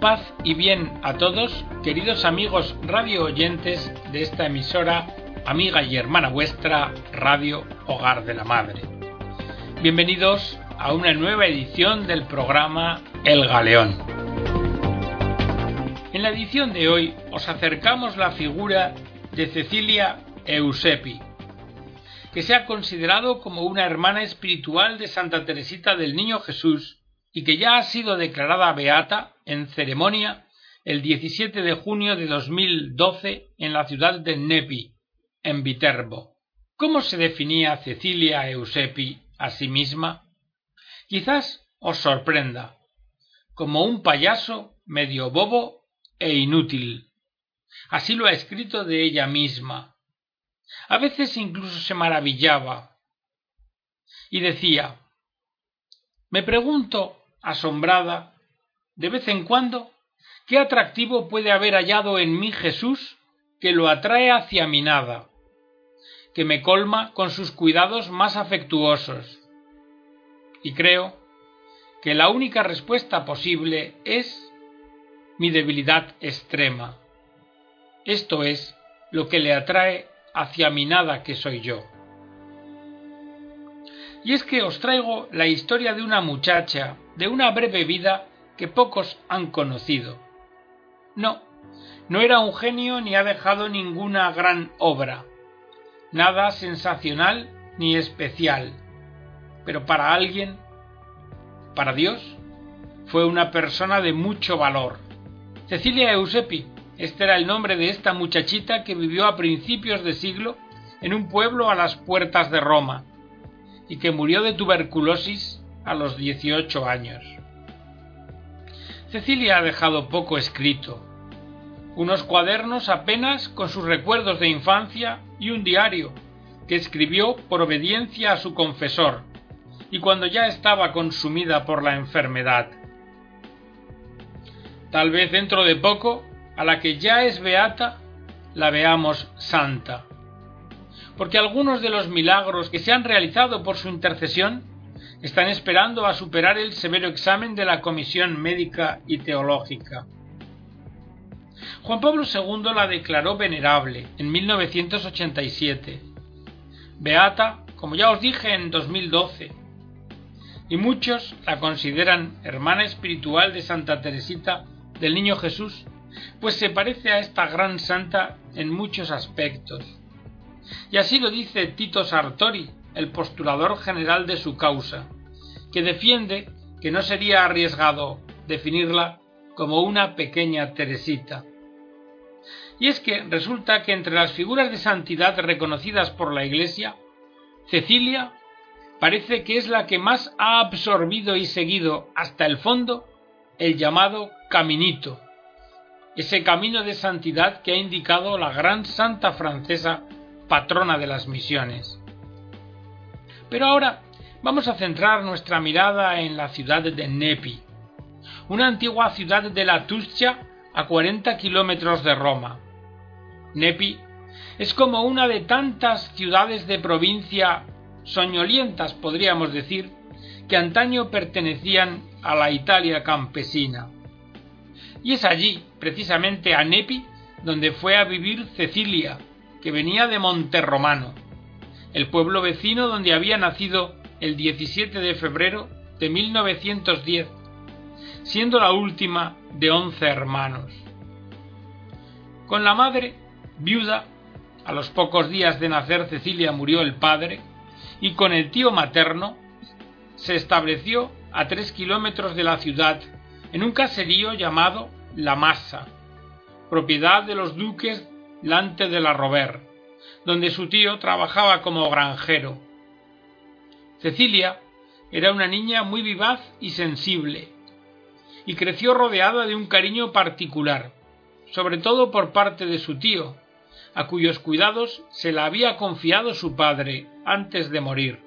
paz y bien a todos, queridos amigos radio oyentes de esta emisora, amiga y hermana vuestra, Radio Hogar de la Madre. Bienvenidos a una nueva edición del programa El Galeón. En la edición de hoy os acercamos la figura de Cecilia Eusepi, que se ha considerado como una hermana espiritual de Santa Teresita del Niño Jesús y que ya ha sido declarada beata en ceremonia el 17 de junio de 2012 en la ciudad de Nepi, en Viterbo. ¿Cómo se definía Cecilia Eusepi a sí misma? Quizás os sorprenda, como un payaso medio bobo e inútil. Así lo ha escrito de ella misma. A veces incluso se maravillaba y decía Me pregunto asombrada, de vez en cuando, qué atractivo puede haber hallado en mí Jesús que lo atrae hacia mi nada, que me colma con sus cuidados más afectuosos. Y creo que la única respuesta posible es mi debilidad extrema. Esto es lo que le atrae hacia mi nada que soy yo. Y es que os traigo la historia de una muchacha de una breve vida que pocos han conocido. No, no era un genio ni ha dejado ninguna gran obra, nada sensacional ni especial, pero para alguien, para Dios, fue una persona de mucho valor. Cecilia Eusepi, este era el nombre de esta muchachita que vivió a principios de siglo en un pueblo a las puertas de Roma, y que murió de tuberculosis a los 18 años. Cecilia ha dejado poco escrito, unos cuadernos apenas con sus recuerdos de infancia y un diario que escribió por obediencia a su confesor y cuando ya estaba consumida por la enfermedad. Tal vez dentro de poco, a la que ya es beata, la veamos santa porque algunos de los milagros que se han realizado por su intercesión están esperando a superar el severo examen de la Comisión Médica y Teológica. Juan Pablo II la declaró venerable en 1987, beata, como ya os dije, en 2012, y muchos la consideran hermana espiritual de Santa Teresita del Niño Jesús, pues se parece a esta gran santa en muchos aspectos y así lo dice Tito Sartori, el postulador general de su causa, que defiende que no sería arriesgado definirla como una pequeña Teresita. Y es que resulta que entre las figuras de santidad reconocidas por la Iglesia, Cecilia parece que es la que más ha absorbido y seguido hasta el fondo el llamado caminito, ese camino de santidad que ha indicado la gran santa francesa patrona de las misiones. Pero ahora vamos a centrar nuestra mirada en la ciudad de Nepi, una antigua ciudad de la Tuscia a 40 kilómetros de Roma. Nepi es como una de tantas ciudades de provincia soñolientas, podríamos decir, que antaño pertenecían a la Italia campesina. Y es allí, precisamente a Nepi, donde fue a vivir Cecilia, que venía de Monterromano, el pueblo vecino donde había nacido el 17 de febrero de 1910, siendo la última de once hermanos. Con la madre, viuda, a los pocos días de nacer Cecilia murió el padre, y con el tío materno, se estableció a tres kilómetros de la ciudad, en un caserío llamado La Masa, propiedad de los duques Lante de la Rover, donde su tío trabajaba como granjero. Cecilia era una niña muy vivaz y sensible, y creció rodeada de un cariño particular, sobre todo por parte de su tío, a cuyos cuidados se la había confiado su padre antes de morir.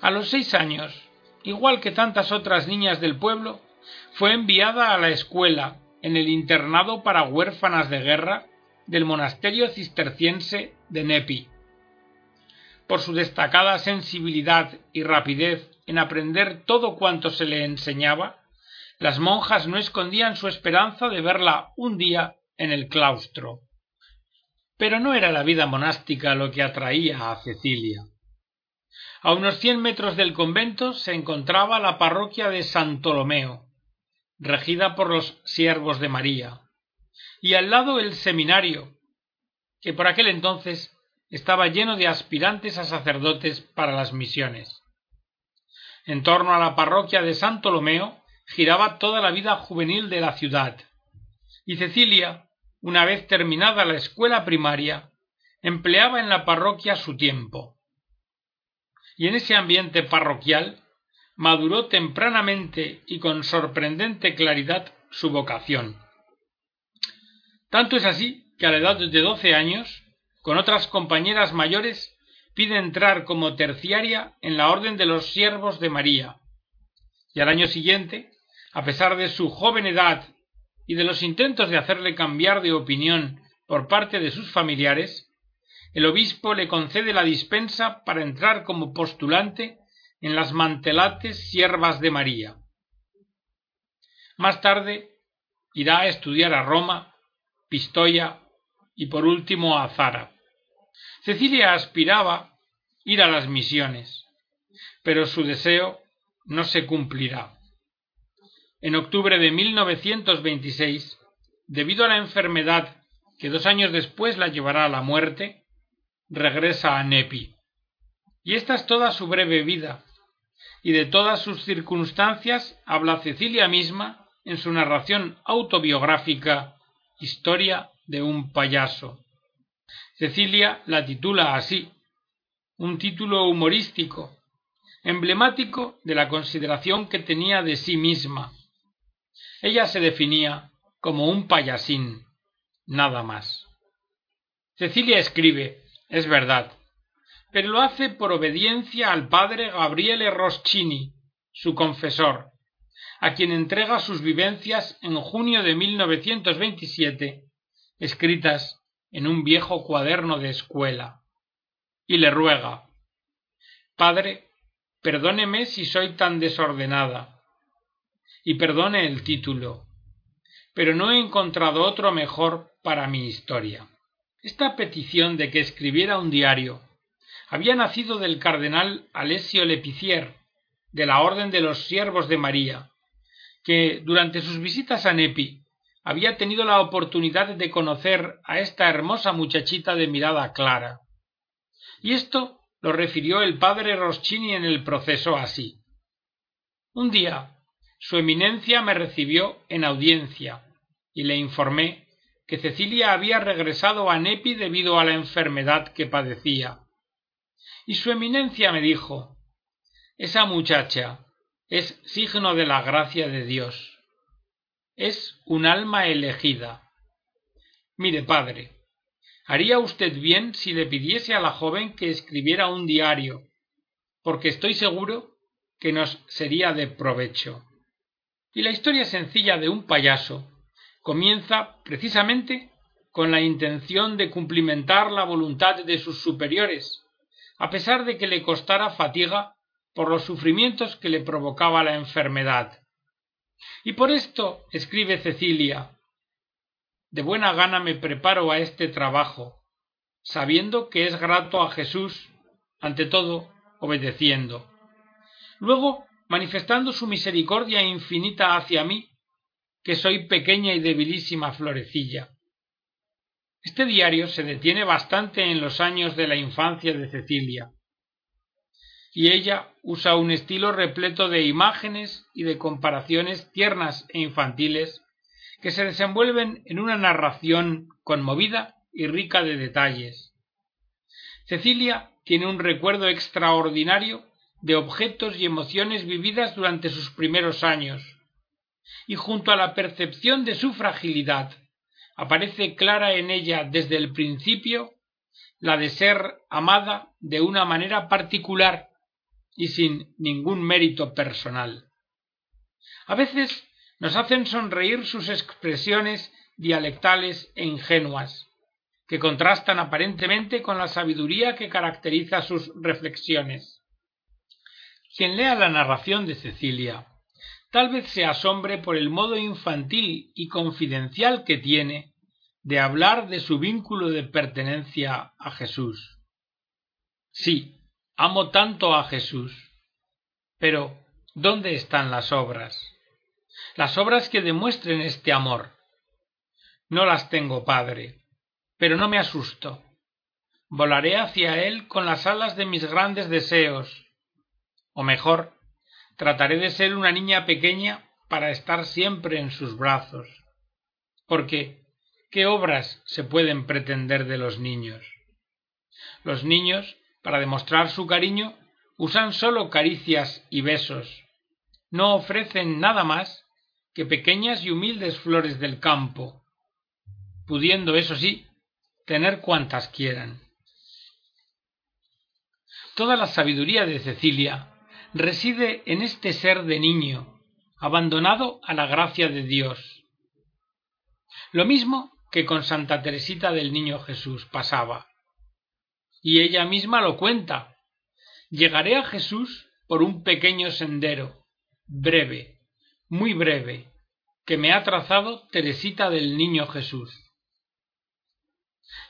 A los seis años, igual que tantas otras niñas del pueblo, fue enviada a la escuela en el internado para huérfanas de guerra del monasterio cisterciense de Nepi. Por su destacada sensibilidad y rapidez en aprender todo cuanto se le enseñaba, Las monjas no escondían su esperanza de verla un día en el claustro. Pero no era la vida monástica lo que atraía a Cecilia. A unos cien metros del convento se encontraba la parroquia de San Ptolomeo, regida por los siervos de María, y al lado el seminario, que por aquel entonces estaba lleno de aspirantes a sacerdotes para las misiones. En torno a la parroquia de San Ptolomeo giraba toda la vida juvenil de la ciudad, y Cecilia, una vez terminada la escuela primaria, empleaba en la parroquia su tiempo y en ese ambiente parroquial maduró tempranamente y con sorprendente claridad su vocación. Tanto es así que a la edad de doce años, con otras compañeras mayores, pide entrar como terciaria en la Orden de los Siervos de María, y al año siguiente, a pesar de su joven edad y de los intentos de hacerle cambiar de opinión por parte de sus familiares, el obispo le concede la dispensa para entrar como postulante en las mantelates siervas de María. Más tarde irá a estudiar a Roma, Pistoia y por último a Zara. Cecilia aspiraba ir a las misiones, pero su deseo no se cumplirá. En octubre de 1926, debido a la enfermedad que dos años después la llevará a la muerte, regresa a Nepi. Y esta es toda su breve vida, y de todas sus circunstancias habla Cecilia misma en su narración autobiográfica Historia de un payaso. Cecilia la titula así, un título humorístico, emblemático de la consideración que tenía de sí misma. Ella se definía como un payasín, nada más. Cecilia escribe es verdad, pero lo hace por obediencia al padre Gabriele Roschini, su confesor, a quien entrega sus vivencias en junio de 1927, escritas en un viejo cuaderno de escuela, y le ruega Padre, perdóneme si soy tan desordenada, y perdone el título, pero no he encontrado otro mejor para mi historia. Esta petición de que escribiera un diario había nacido del cardenal Alessio Lepicier, de la Orden de los Siervos de María, que durante sus visitas a Nepi había tenido la oportunidad de conocer a esta hermosa muchachita de mirada clara. Y esto lo refirió el padre Roschini en el proceso así. Un día, su eminencia me recibió en audiencia y le informé que Cecilia había regresado a Nepi debido a la enfermedad que padecía. Y su eminencia me dijo Esa muchacha es signo de la gracia de Dios. Es un alma elegida. Mire, padre, haría usted bien si le pidiese a la joven que escribiera un diario, porque estoy seguro que nos sería de provecho. Y la historia sencilla de un payaso comienza precisamente con la intención de cumplimentar la voluntad de sus superiores, a pesar de que le costara fatiga por los sufrimientos que le provocaba la enfermedad. Y por esto, escribe Cecilia, de buena gana me preparo a este trabajo, sabiendo que es grato a Jesús, ante todo, obedeciendo. Luego, manifestando su misericordia infinita hacia mí, que soy pequeña y debilísima florecilla. Este diario se detiene bastante en los años de la infancia de Cecilia, y ella usa un estilo repleto de imágenes y de comparaciones tiernas e infantiles que se desenvuelven en una narración conmovida y rica de detalles. Cecilia tiene un recuerdo extraordinario de objetos y emociones vividas durante sus primeros años, y junto a la percepción de su fragilidad aparece clara en ella desde el principio la de ser amada de una manera particular y sin ningún mérito personal. A veces nos hacen sonreír sus expresiones dialectales e ingenuas, que contrastan aparentemente con la sabiduría que caracteriza sus reflexiones. Quien lea la narración de Cecilia tal vez se asombre por el modo infantil y confidencial que tiene de hablar de su vínculo de pertenencia a Jesús. Sí, amo tanto a Jesús. Pero, ¿dónde están las obras? Las obras que demuestren este amor. No las tengo, Padre, pero no me asusto. Volaré hacia Él con las alas de mis grandes deseos. O mejor, trataré de ser una niña pequeña para estar siempre en sus brazos. Porque, ¿qué obras se pueden pretender de los niños? Los niños, para demostrar su cariño, usan sólo caricias y besos. No ofrecen nada más que pequeñas y humildes flores del campo, pudiendo, eso sí, tener cuantas quieran. Toda la sabiduría de Cecilia reside en este ser de niño, abandonado a la gracia de Dios. Lo mismo que con Santa Teresita del Niño Jesús pasaba. Y ella misma lo cuenta. Llegaré a Jesús por un pequeño sendero, breve, muy breve, que me ha trazado Teresita del Niño Jesús.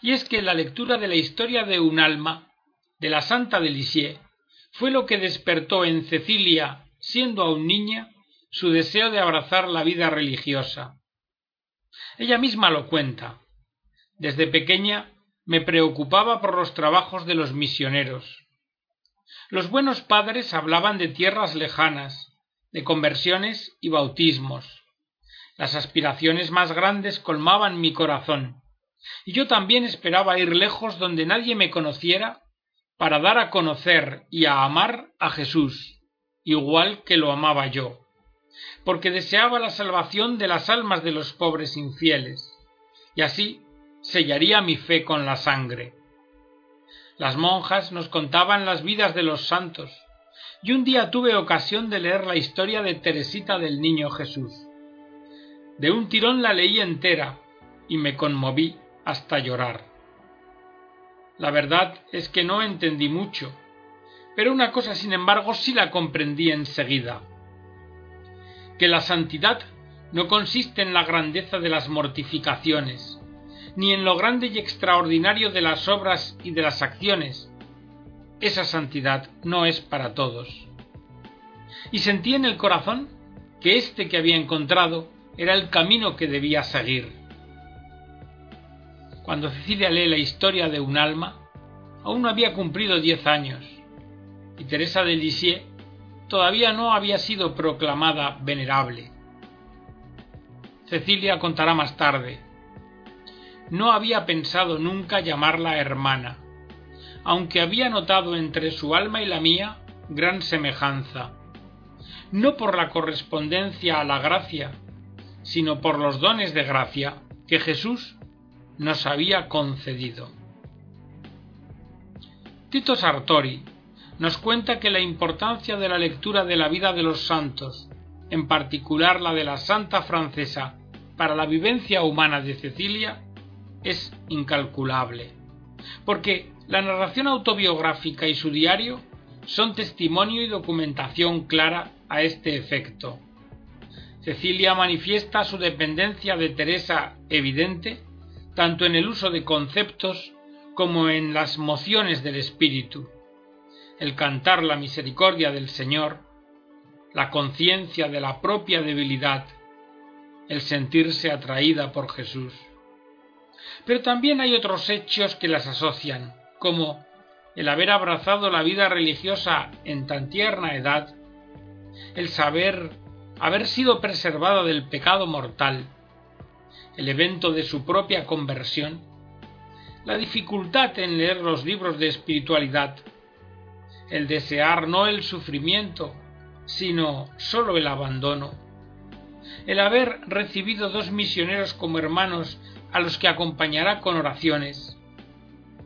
Y es que la lectura de la historia de un alma de la Santa de Lisieux fue lo que despertó en Cecilia, siendo aún niña, su deseo de abrazar la vida religiosa. Ella misma lo cuenta. Desde pequeña me preocupaba por los trabajos de los misioneros. Los buenos padres hablaban de tierras lejanas, de conversiones y bautismos. Las aspiraciones más grandes colmaban mi corazón, y yo también esperaba ir lejos donde nadie me conociera para dar a conocer y a amar a Jesús, igual que lo amaba yo, porque deseaba la salvación de las almas de los pobres infieles, y así sellaría mi fe con la sangre. Las monjas nos contaban las vidas de los santos, y un día tuve ocasión de leer la historia de Teresita del Niño Jesús. De un tirón la leí entera, y me conmoví hasta llorar. La verdad es que no entendí mucho, pero una cosa sin embargo sí la comprendí enseguida. Que la santidad no consiste en la grandeza de las mortificaciones, ni en lo grande y extraordinario de las obras y de las acciones. Esa santidad no es para todos. Y sentí en el corazón que este que había encontrado era el camino que debía seguir. Cuando Cecilia lee la historia de un alma, aún no había cumplido diez años, y Teresa de Lisieux todavía no había sido proclamada venerable. Cecilia contará más tarde. No había pensado nunca llamarla hermana, aunque había notado entre su alma y la mía gran semejanza, no por la correspondencia a la gracia, sino por los dones de gracia que Jesús nos había concedido. Tito Sartori nos cuenta que la importancia de la lectura de la vida de los santos, en particular la de la santa francesa, para la vivencia humana de Cecilia, es incalculable, porque la narración autobiográfica y su diario son testimonio y documentación clara a este efecto. Cecilia manifiesta su dependencia de Teresa evidente tanto en el uso de conceptos como en las mociones del espíritu, el cantar la misericordia del Señor, la conciencia de la propia debilidad, el sentirse atraída por Jesús. Pero también hay otros hechos que las asocian, como el haber abrazado la vida religiosa en tan tierna edad, el saber haber sido preservada del pecado mortal, el evento de su propia conversión, la dificultad en leer los libros de espiritualidad, el desear no el sufrimiento, sino sólo el abandono, el haber recibido dos misioneros como hermanos a los que acompañará con oraciones,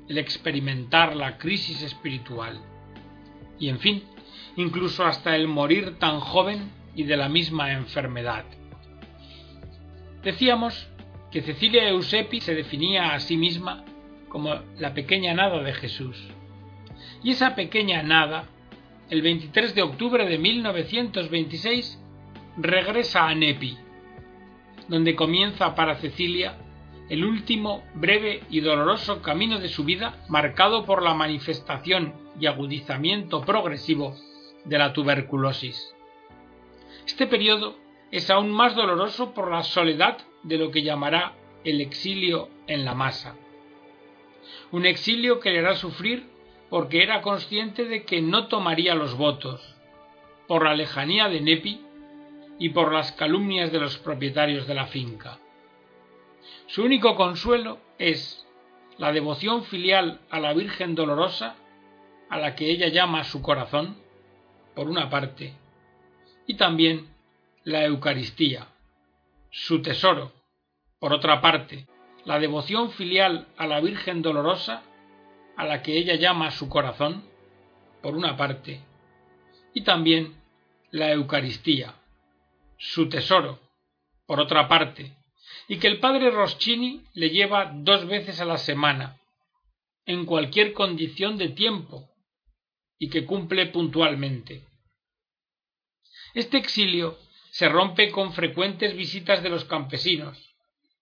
el experimentar la crisis espiritual, y en fin, incluso hasta el morir tan joven y de la misma enfermedad. Decíamos que Cecilia Eusepi se definía a sí misma como la pequeña nada de Jesús. Y esa pequeña nada, el 23 de octubre de 1926, regresa a Nepi, donde comienza para Cecilia el último breve y doloroso camino de su vida marcado por la manifestación y agudizamiento progresivo de la tuberculosis. Este periodo es aún más doloroso por la soledad de lo que llamará el exilio en la masa. Un exilio que le hará sufrir porque era consciente de que no tomaría los votos, por la lejanía de Nepi y por las calumnias de los propietarios de la finca. Su único consuelo es la devoción filial a la Virgen Dolorosa, a la que ella llama su corazón, por una parte, y también la Eucaristía, su tesoro, por otra parte, la devoción filial a la Virgen Dolorosa, a la que ella llama su corazón, por una parte, y también la Eucaristía, su tesoro, por otra parte, y que el padre Roschini le lleva dos veces a la semana, en cualquier condición de tiempo, y que cumple puntualmente. Este exilio se rompe con frecuentes visitas de los campesinos,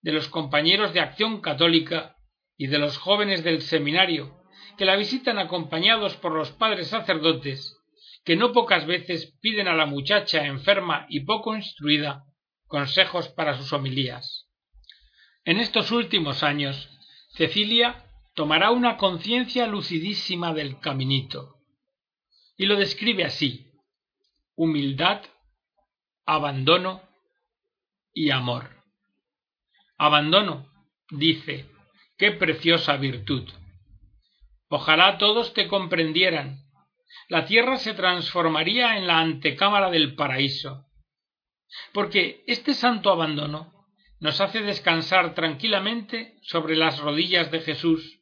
de los compañeros de acción católica y de los jóvenes del seminario, que la visitan acompañados por los padres sacerdotes, que no pocas veces piden a la muchacha enferma y poco instruida consejos para sus homilías. En estos últimos años, Cecilia tomará una conciencia lucidísima del caminito, y lo describe así humildad, abandono y amor. Abandono, dice, qué preciosa virtud. Ojalá todos te comprendieran. La tierra se transformaría en la antecámara del paraíso. Porque este santo abandono nos hace descansar tranquilamente sobre las rodillas de Jesús,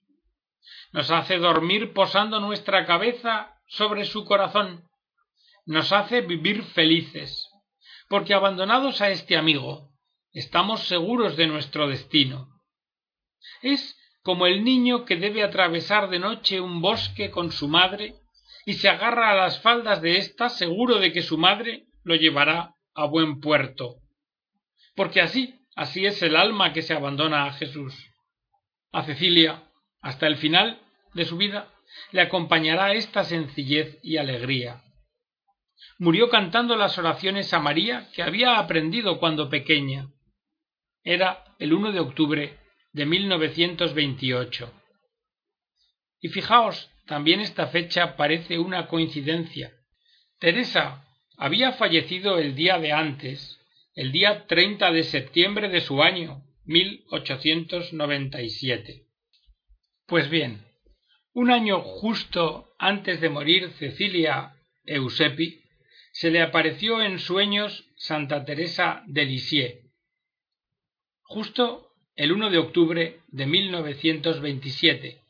nos hace dormir posando nuestra cabeza sobre su corazón, nos hace vivir felices, porque abandonados a este amigo, estamos seguros de nuestro destino. Es como el niño que debe atravesar de noche un bosque con su madre y se agarra a las faldas de ésta seguro de que su madre lo llevará a buen puerto. Porque así Así es el alma que se abandona a Jesús. A Cecilia, hasta el final de su vida, le acompañará esta sencillez y alegría. Murió cantando las oraciones a María que había aprendido cuando pequeña. Era el 1 de octubre de 1928. Y fijaos, también esta fecha parece una coincidencia. Teresa había fallecido el día de antes el día 30 de septiembre de su año 1897. Pues bien, un año justo antes de morir Cecilia Eusepi, se le apareció en sueños Santa Teresa de Lisieux, justo el 1 de octubre de 1927,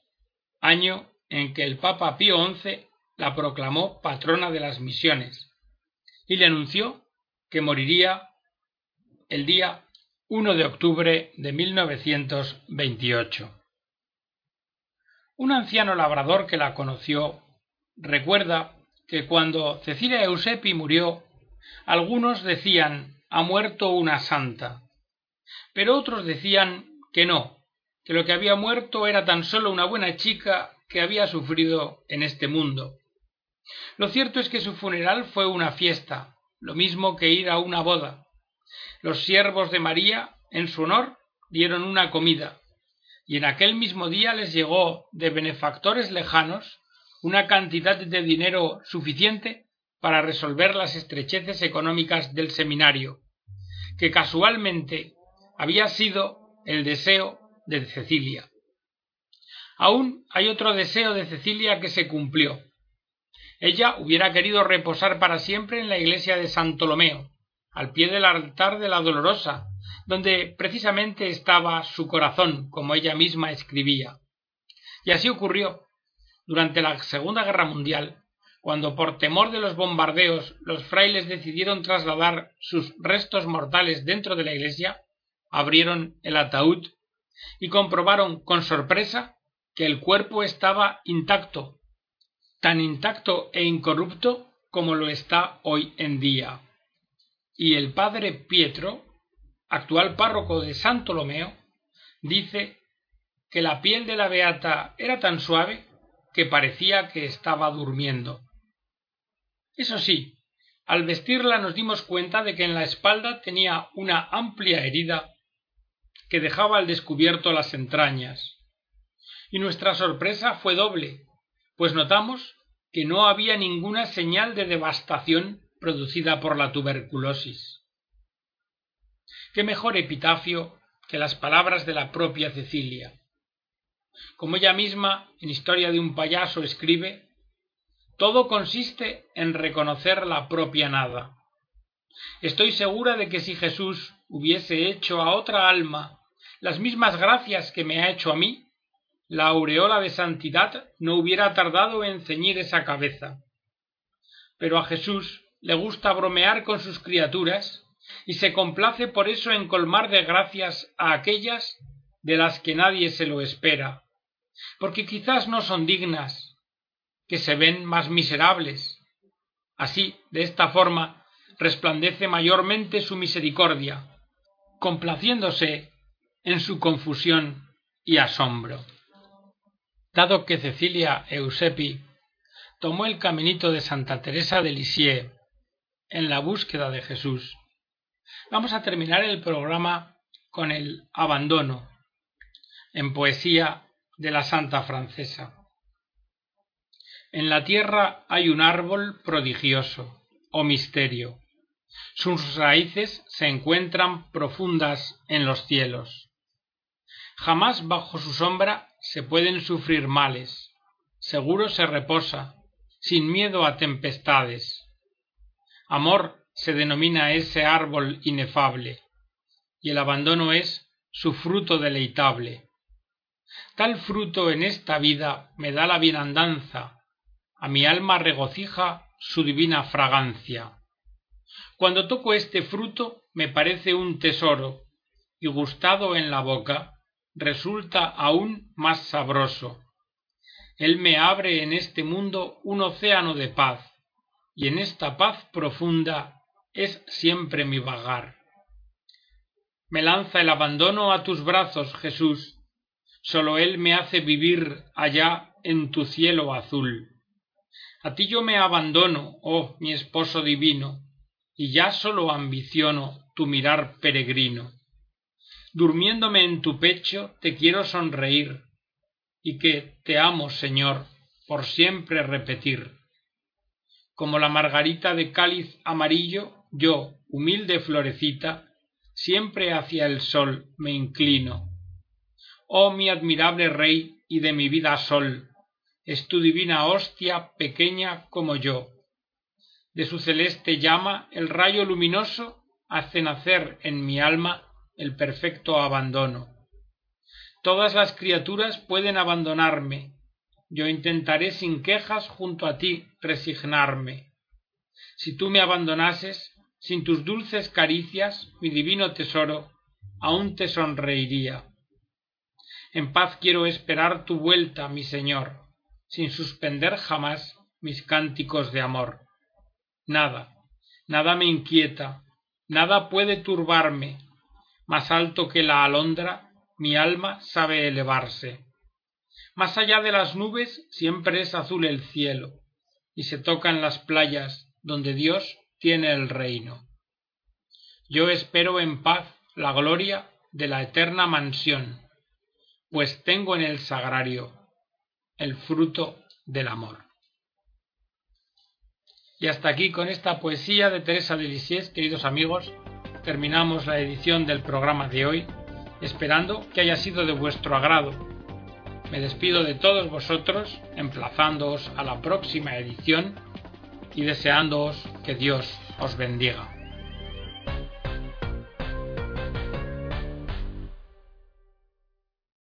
año en que el Papa Pío XI la proclamó patrona de las misiones, y le anunció que moriría el día 1 de octubre de 1928. Un anciano labrador que la conoció recuerda que cuando Cecilia Eusepi murió, algunos decían ha muerto una santa, pero otros decían que no, que lo que había muerto era tan solo una buena chica que había sufrido en este mundo. Lo cierto es que su funeral fue una fiesta, lo mismo que ir a una boda, los siervos de María, en su honor, dieron una comida, y en aquel mismo día les llegó de benefactores lejanos una cantidad de dinero suficiente para resolver las estrecheces económicas del seminario, que casualmente había sido el deseo de Cecilia. Aún hay otro deseo de Cecilia que se cumplió. Ella hubiera querido reposar para siempre en la iglesia de San Ptolomeo, al pie del altar de la Dolorosa, donde precisamente estaba su corazón, como ella misma escribía. Y así ocurrió. Durante la Segunda Guerra Mundial, cuando por temor de los bombardeos los frailes decidieron trasladar sus restos mortales dentro de la iglesia, abrieron el ataúd y comprobaron con sorpresa que el cuerpo estaba intacto, tan intacto e incorrupto como lo está hoy en día Y el padre Pietro, actual párroco de San Tolomeo, dice que la piel de la beata era tan suave que parecía que estaba durmiendo. Eso sí, al vestirla nos dimos cuenta de que en la espalda tenía una amplia herida que dejaba al descubierto las entrañas. Y nuestra sorpresa fue doble, pues notamos que no había ninguna señal de devastación producida por la tuberculosis. Qué mejor epitafio que las palabras de la propia Cecilia. Como ella misma, en Historia de un payaso, escribe, todo consiste en reconocer la propia nada. Estoy segura de que si Jesús hubiese hecho a otra alma las mismas gracias que me ha hecho a mí, la aureola de santidad no hubiera tardado en ceñir esa cabeza. Pero a Jesús le gusta bromear con sus criaturas y se complace por eso en colmar de gracias a aquellas de las que nadie se lo espera, porque quizás no son dignas, que se ven más miserables. Así, de esta forma, resplandece mayormente su misericordia, complaciéndose en su confusión y asombro. Dado que Cecilia Eusepi tomó el caminito de Santa Teresa de Lisieux en la búsqueda de Jesús, vamos a terminar el programa con el abandono en poesía de la Santa Francesa. En la tierra hay un árbol prodigioso, o misterio. Sus raíces se encuentran profundas en los cielos. Jamás bajo su sombra se pueden sufrir males. Seguro se reposa, sin miedo a tempestades. Amor se denomina ese árbol inefable, y el abandono es su fruto deleitable. Tal fruto en esta vida me da la bienandanza, a mi alma regocija su divina fragancia. Cuando toco este fruto me parece un tesoro, y gustado en la boca, resulta aún más sabroso. Él me abre en este mundo un océano de paz, y en esta paz profunda es siempre mi vagar. Me lanza el abandono a tus brazos, Jesús, sólo Él me hace vivir allá en tu cielo azul. A ti yo me abandono, oh mi esposo divino, y ya sólo ambiciono tu mirar peregrino durmiéndome en tu pecho te quiero sonreír y que te amo señor por siempre repetir como la margarita de cáliz amarillo yo humilde florecita siempre hacia el sol me inclino oh mi admirable rey y de mi vida sol es tu divina hostia pequeña como yo de su celeste llama el rayo luminoso hace nacer en mi alma el perfecto abandono. Todas las criaturas pueden abandonarme. Yo intentaré sin quejas junto a ti resignarme. Si tú me abandonases, sin tus dulces caricias, mi divino tesoro, aún te sonreiría. En paz quiero esperar tu vuelta, mi Señor, sin suspender jamás mis cánticos de amor. Nada, nada me inquieta, nada puede turbarme, más alto que la alondra, mi alma sabe elevarse. Más allá de las nubes siempre es azul el cielo, y se tocan las playas donde Dios tiene el reino. Yo espero en paz la gloria de la eterna mansión, pues tengo en el sagrario el fruto del amor. Y hasta aquí con esta poesía de Teresa de Lisieux, queridos amigos, terminamos la edición del programa de hoy, esperando que haya sido de vuestro agrado. Me despido de todos vosotros, emplazándoos a la próxima edición y deseándoos que Dios os bendiga.